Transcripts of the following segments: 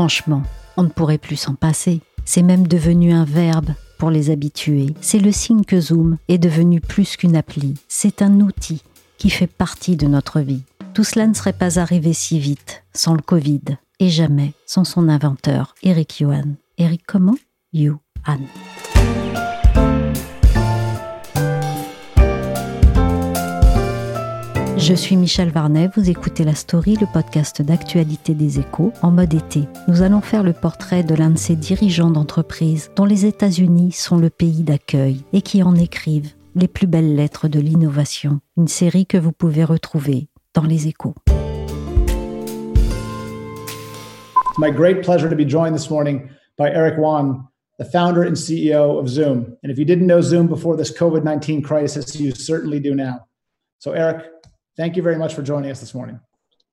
Franchement, on ne pourrait plus s'en passer. C'est même devenu un verbe pour les habitués. C'est le signe que Zoom est devenu plus qu'une appli. C'est un outil qui fait partie de notre vie. Tout cela ne serait pas arrivé si vite sans le Covid et jamais sans son inventeur, Eric Yuan. Eric comment? Yuan. Je suis Michel Varnet, vous écoutez La Story, le podcast d'actualité des échos, en mode été. Nous allons faire le portrait de l'un de ces dirigeants d'entreprise dont les États-Unis sont le pays d'accueil et qui en écrivent les plus belles lettres de l'innovation. Une série que vous pouvez retrouver dans les échos. It's my great pleasure to be joined this morning by Eric Wan, the founder and CEO of Zoom. And if you didn't know Zoom before this COVID 19 crisis, you certainly do now. So, Eric, thank you very much for joining us this morning.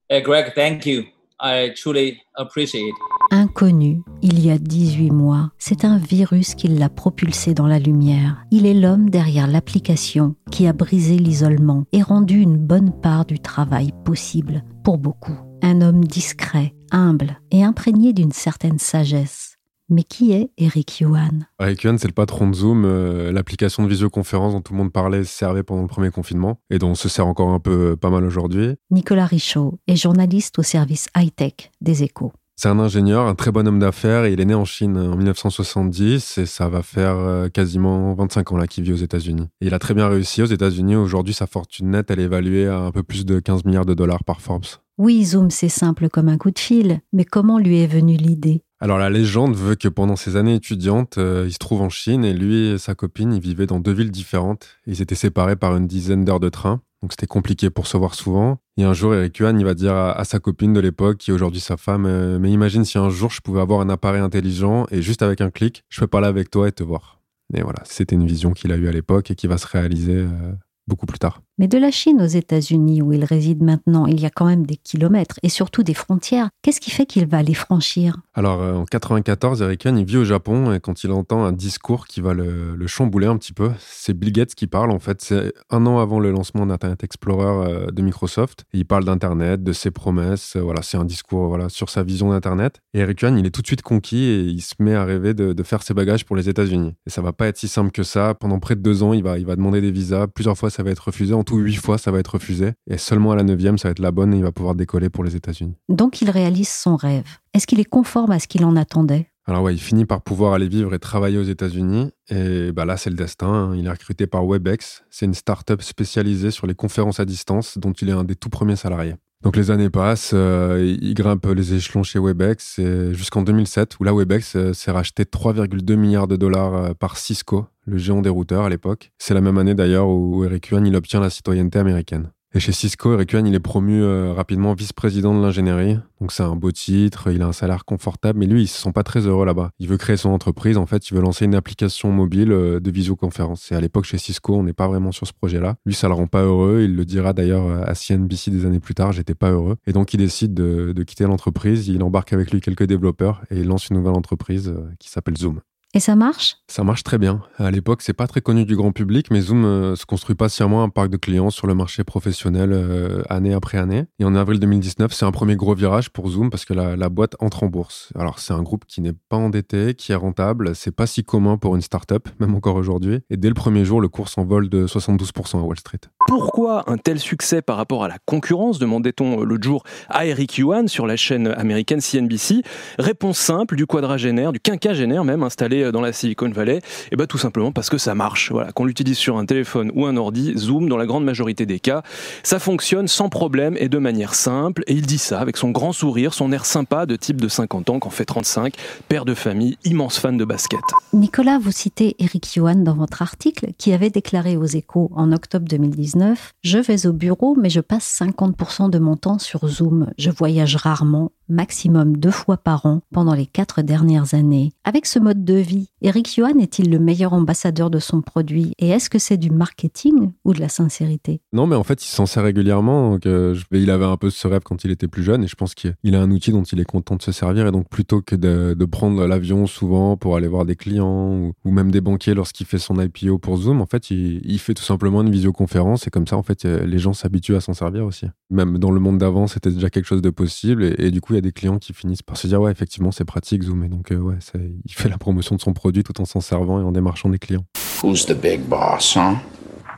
Hey, Greg, thank you. I truly appreciate it. Inconnu il y a 18 mois, c'est un virus qui l'a propulsé dans la lumière. Il est l'homme derrière l'application qui a brisé l'isolement et rendu une bonne part du travail possible pour beaucoup. Un homme discret, humble et imprégné d'une certaine sagesse. Mais qui est Eric Yuan? Eric Yuan, c'est le patron de Zoom, euh, l'application de visioconférence dont tout le monde parlait, servait pendant le premier confinement et dont on se sert encore un peu pas mal aujourd'hui. Nicolas Richaud est journaliste au service high-tech des échos. C'est un ingénieur, un très bon homme d'affaires et il est né en Chine en 1970 et ça va faire euh, quasiment 25 ans là qu'il vit aux États-Unis. Il a très bien réussi aux États-Unis. Aujourd'hui, sa fortune nette, elle est évaluée à un peu plus de 15 milliards de dollars par Forbes. Oui, Zoom, c'est simple comme un coup de fil, mais comment lui est venue l'idée? Alors la légende veut que pendant ses années étudiantes, euh, il se trouve en Chine et lui et sa copine, ils vivaient dans deux villes différentes. Ils étaient séparés par une dizaine d'heures de train, donc c'était compliqué pour se voir souvent. Et un jour, Eric Yuan, il va dire à, sa copine de l'époque, qui est aujourd'hui sa femme, euh, mais imagine si un jour je pouvais avoir un appareil intelligent et juste avec un clic, je peux parler avec toi et te voir. Et voilà, c'était une vision qu'il a eue à l'époque et qui va se réaliser euh, beaucoup plus tard. Mais de la Chine aux États-Unis, où il réside maintenant, il y a quand même des kilomètres et surtout des frontières. Qu'est-ce qui fait qu'il va les franchir? Alors euh, en 94, Eric Yuan, il vit au Japon et quand il entend un discours qui va le, le chambouler un petit peu, c'est Bill Gates qui parle en fait. C'est un an avant le lancement d'Internet Explorer euh, de Microsoft. Il parle d'Internet, de ses promesses. euh, voilà, c'est un discours voilà sur sa vision d'Internet. Et Eric Yuan, il est tout de suite conquis et il se met à rêver de, faire ses bagages pour les États-Unis. Et ça va pas être si simple que ça. Pendant près de deux ans, il va, il va demander des visas. Plusieurs fois, ça va être refusé. Tout, huit fois, ça va être refusé. Et seulement à la neuvième, ça va être la bonne et il va pouvoir décoller pour les États-Unis. Donc il réalise son rêve. Est-ce qu'il est conforme à ce qu'il en attendait? Alors ouais, il finit par pouvoir aller vivre et travailler aux États-Unis. Et bah là, c'est le destin. hein. Il est recruté par WebEx. C'est une start-up spécialisée sur les conférences à distance dont il est un des tout premiers salariés. Donc les années passent, euh, il grimpe les échelons chez WebEx jusqu'en 2007 où là WebEx euh, s'est racheté 3,2 milliards de dollars euh, par Cisco, le géant des routeurs à l'époque. C'est la même année d'ailleurs où Eric Yuan il obtient la citoyenneté américaine. Et chez Cisco, Eric Yuan, il est promu euh, rapidement vice-président de l'ingénierie. Donc c'est un beau titre, il a un salaire confortable, mais lui, il se sent pas très heureux là-bas. Il veut créer son entreprise, en fait, il veut lancer une application mobile euh, de visioconférence. Et à l'époque, chez Cisco, on n'est pas vraiment sur ce projet-là. Lui, ça le rend pas heureux, il le dira d'ailleurs à CNBC des années plus tard, j'étais pas heureux. Et donc il décide de, de quitter l'entreprise, il embarque avec lui quelques développeurs et il lance une nouvelle entreprise euh, qui s'appelle Zoom. Et ça marche? Ça marche très bien. À l'époque, c'est pas très connu du grand public, mais Zoom euh, se construit patiemment un parc de clients sur le marché professionnel euh, année après année. Et en avril 2019, c'est un premier gros virage pour Zoom parce que la, la boîte entre en bourse. Alors, c'est un groupe qui n'est pas endetté, qui est rentable. C'est pas si commun pour une start-up, même encore aujourd'hui. Et dès le premier jour, le cours s'envole de 72% à Wall Street. Pourquoi un tel succès par rapport à la concurrence? demandait-on l'autre jour à Eric Yuan sur la chaîne américaine CNBC Réponse simple du quadragénaire, du quinquagénaire même, installé installé dans la Silicon Valley Et bien tout simplement parce que ça marche. Voilà, qu'on l'utilise sur un téléphone ou un ordi, Zoom, dans la grande majorité des cas, ça fonctionne sans problème et de manière simple. Et il dit ça avec son grand sourire, son air sympa de type de 50 ans, qu'en fait 35, père de famille, immense fan de basket. Nicolas, vous citez Eric Yuan dans votre article qui avait déclaré aux échos en octobre 2019 Je vais au bureau, mais je passe 50% de mon temps sur Zoom. Je voyage rarement, maximum deux fois par an pendant les quatre dernières années. Avec ce mode de vie, Eric Yuan est-il le meilleur ambassadeur de son produit Et est-ce que c'est du marketing ou de la sincérité? Non, mais en fait, il s'en sert régulièrement. Euh, il avait un peu ce rêve quand il était plus jeune et je pense qu'il a un outil dont il est content de se servir. Et donc, plutôt que de, prendre l'avion souvent pour aller voir des clients ou, même des banquiers lorsqu'il fait son IPO pour Zoom, en fait, il, fait tout simplement une visioconférence et comme ça, en fait, euh, les gens s'habituent à s'en servir aussi. Même dans le monde d'avant, c'était déjà quelque chose de possible et, du coup, il y a des clients qui finissent par se dire ouais, effectivement, c'est pratique Zoom. Et donc, euh, ouais, il fait la promotion de son produit tout en s'en servant et en démarchant des clients. Who's the big boss, huh?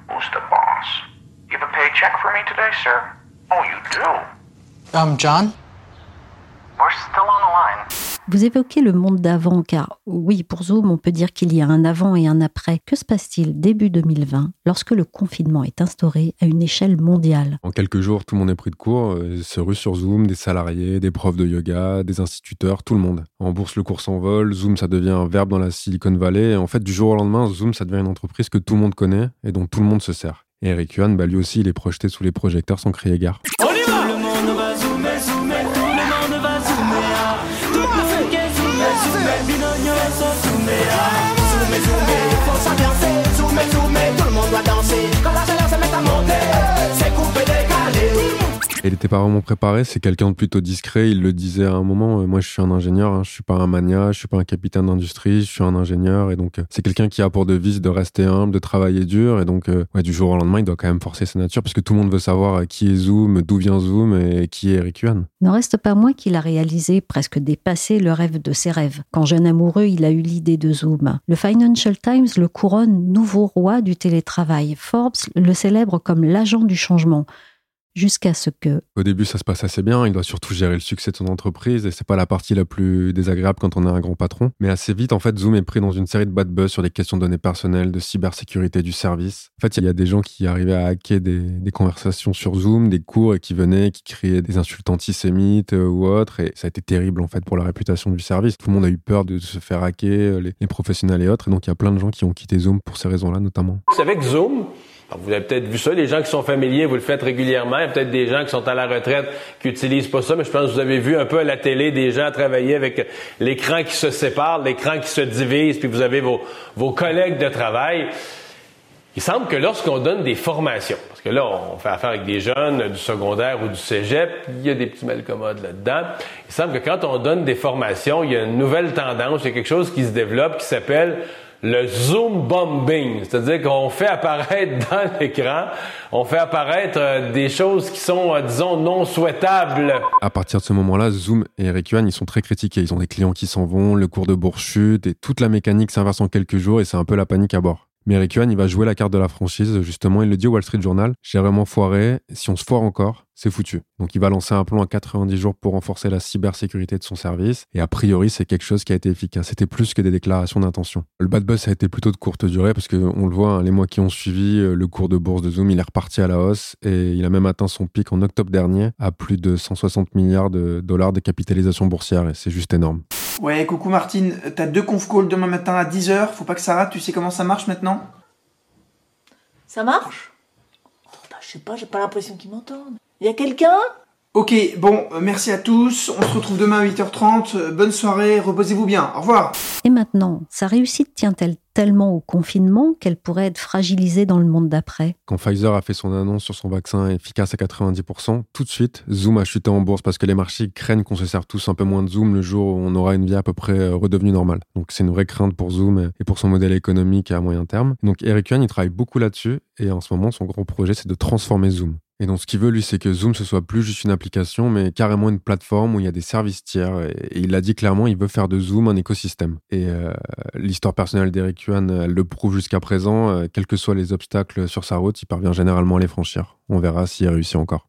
Who's the boss? You have a paycheck for me today, sir? Oh, you do? Um, John? We're still. Vous évoquez le monde d'avant, car oui, pour Zoom, on peut dire qu'il y a un avant et un après. Que se passe-t-il début 2020 lorsque le confinement est instauré à une échelle mondiale? En quelques jours, tout le monde est pris de court, euh, se rue sur Zoom, des salariés, des profs de yoga, des instituteurs, tout le monde. En bourse, le cours s'envole, Zoom, ça devient un verbe dans la Silicon Valley, et en fait, du jour au lendemain, Zoom, ça devient une entreprise que tout le monde connaît et dont tout le monde se sert. Et Eric Yuan, bah, lui aussi, il est projeté sous les projecteurs sans crier gare. Il n'était pas vraiment préparé, c'est quelqu'un de plutôt discret. Il le disait à un moment. Euh, moi, je suis un ingénieur, hein, je suis pas un mania, je suis pas un capitaine d'industrie, je suis un ingénieur. Et donc, euh, c'est quelqu'un qui a pour devise de rester humble, de travailler dur. Et donc, euh, du jour au lendemain, il doit quand même forcer sa nature parce que tout le monde veut savoir qui est Zoom, d'où vient Zoom et qui est Eric Yuan. N'en reste pas moins qu'il a réalisé, presque dépassé le rêve de ses rêves. Quand jeune amoureux, il a eu l'idée de Zoom. Le Financial Times le couronne nouveau roi du télétravail. Forbes le célèbre comme l'agent du changement jusqu'à ce que... Au début, ça se passe assez bien. Il doit surtout gérer le succès de son entreprise et c'est pas la partie la plus désagréable quand on est un grand patron. Mais assez vite, en fait, Zoom est pris dans une série de bad buzz sur les questions de données personnelles, de cybersécurité du service. En fait, il y a des gens qui arrivaient à hacker des, conversations sur Zoom, des cours et qui venaient, qui créaient des insultes antisémites euh, ou autres. Et ça a été terrible, en fait, pour la réputation du service. Tout le monde a eu peur de se faire hacker, euh, les, les professionnels et autres. Et donc, il y a plein de gens qui ont quitté Zoom pour ces raisons-là, notamment. C'est avec Zoom vous avez peut-être vu ça, les gens qui sont familiers, vous le faites régulièrement. Il y a peut-être des gens qui sont à la retraite qui utilisent pas ça, mais je pense que vous avez vu un peu à la télé des gens travailler avec l'écran qui se sépare, l'écran qui se divise, puis vous avez vos, vos collègues de travail. Il semble que lorsqu'on donne des formations, parce que là, on fait affaire avec des jeunes du secondaire ou du cégep, il y a des petits malcommodes là-dedans. Il semble que quand on donne des formations, il y a une nouvelle tendance, il y a quelque chose qui se développe qui s'appelle le zoom bombing, c'est-à-dire qu'on fait apparaître dans l'écran, on fait apparaître euh, des choses qui sont, euh, disons, non souhaitables. À partir de ce moment-là, Zoom et Eric Yuan, ils sont très critiqués. Ils ont des clients qui s'en vont, le cours de bourse chute et toute la mécanique s'inverse en quelques jours et c'est un peu la panique à bord. Mais Eric Yuan, il va jouer la carte de la franchise. Justement, il le dit au Wall Street Journal. J'ai vraiment foiré. Si on se foire encore, c'est foutu. Donc, il va lancer un plan à 90 jours pour renforcer la cybersécurité de son service. Et a priori, c'est quelque chose qui a été efficace. C'était plus que des déclarations d'intention. Le bad buzz a été plutôt de courte durée parce que on le voit, hein, les mois qui ont suivi, euh, le cours de bourse de Zoom, il est reparti à la hausse et il a même atteint son pic en octobre dernier à plus de 160 milliards de dollars de capitalisation boursière. Et c'est juste énorme. Ouais, coucou Martine, t'as deux conf calls demain matin à 10h, faut pas que ça rate, tu sais comment ça marche maintenant? Ça marche. Oh, bah, Je sais pas, j'ai pas l'impression qu'ils m'entendent. Y a quelqu'un? Ok, bon, euh, merci à tous. On se retrouve demain à 8h30. Euh, bonne soirée, reposez-vous bien. Au revoir. Et maintenant, sa réussite tient-elle tellement au confinement qu'elle pourrait être fragilisée dans le monde d'après? Quand Pfizer a fait son annonce sur son vaccin efficace à 90%, tout de suite, Zoom a chuté en bourse parce que les marchés craignent qu'on se serve tous un peu moins de Zoom le jour où on aura une vie à peu près euh, redevenue normale. Donc c'est une vraie crainte pour Zoom et pour son modèle économique à moyen terme. Donc Eric Yuan, il travaille beaucoup là-dessus et en ce moment, son grand projet, c'est de transformer Zoom. Et donc, ce qu'il veut, lui, c'est que Zoom, ce soit plus juste une application, mais carrément une plateforme où il y a des services tiers. Et, il a dit clairement, il veut faire de Zoom un écosystème. Et euh, l'histoire personnelle d'Eric Yuan, elle le prouve jusqu'à présent. Euh, quels que soient les obstacles sur sa route, il parvient généralement à les franchir. On verra s'il réussit encore.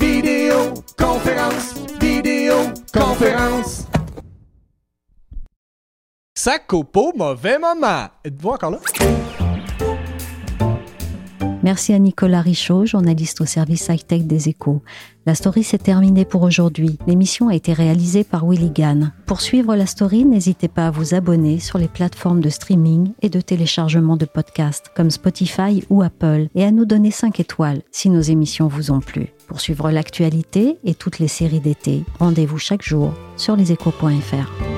Vidéo conférence, vidéo conférence. Au mauvais moment. Êtes-vous encore là? Merci à Nicolas Richaud, journaliste au service high-tech des échos. La story s'est terminée pour aujourd'hui. L'émission a été réalisée par Willy Gann. Pour suivre la story, n'hésitez pas à vous abonner sur les plateformes de streaming et de téléchargement de podcasts comme Spotify ou Apple et à nous donner 5 étoiles si nos émissions vous ont plu. Pour suivre l'actualité et toutes les séries d'été, rendez-vous chaque jour sur leséchos.fr.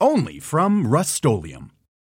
only from Rust-Oleum.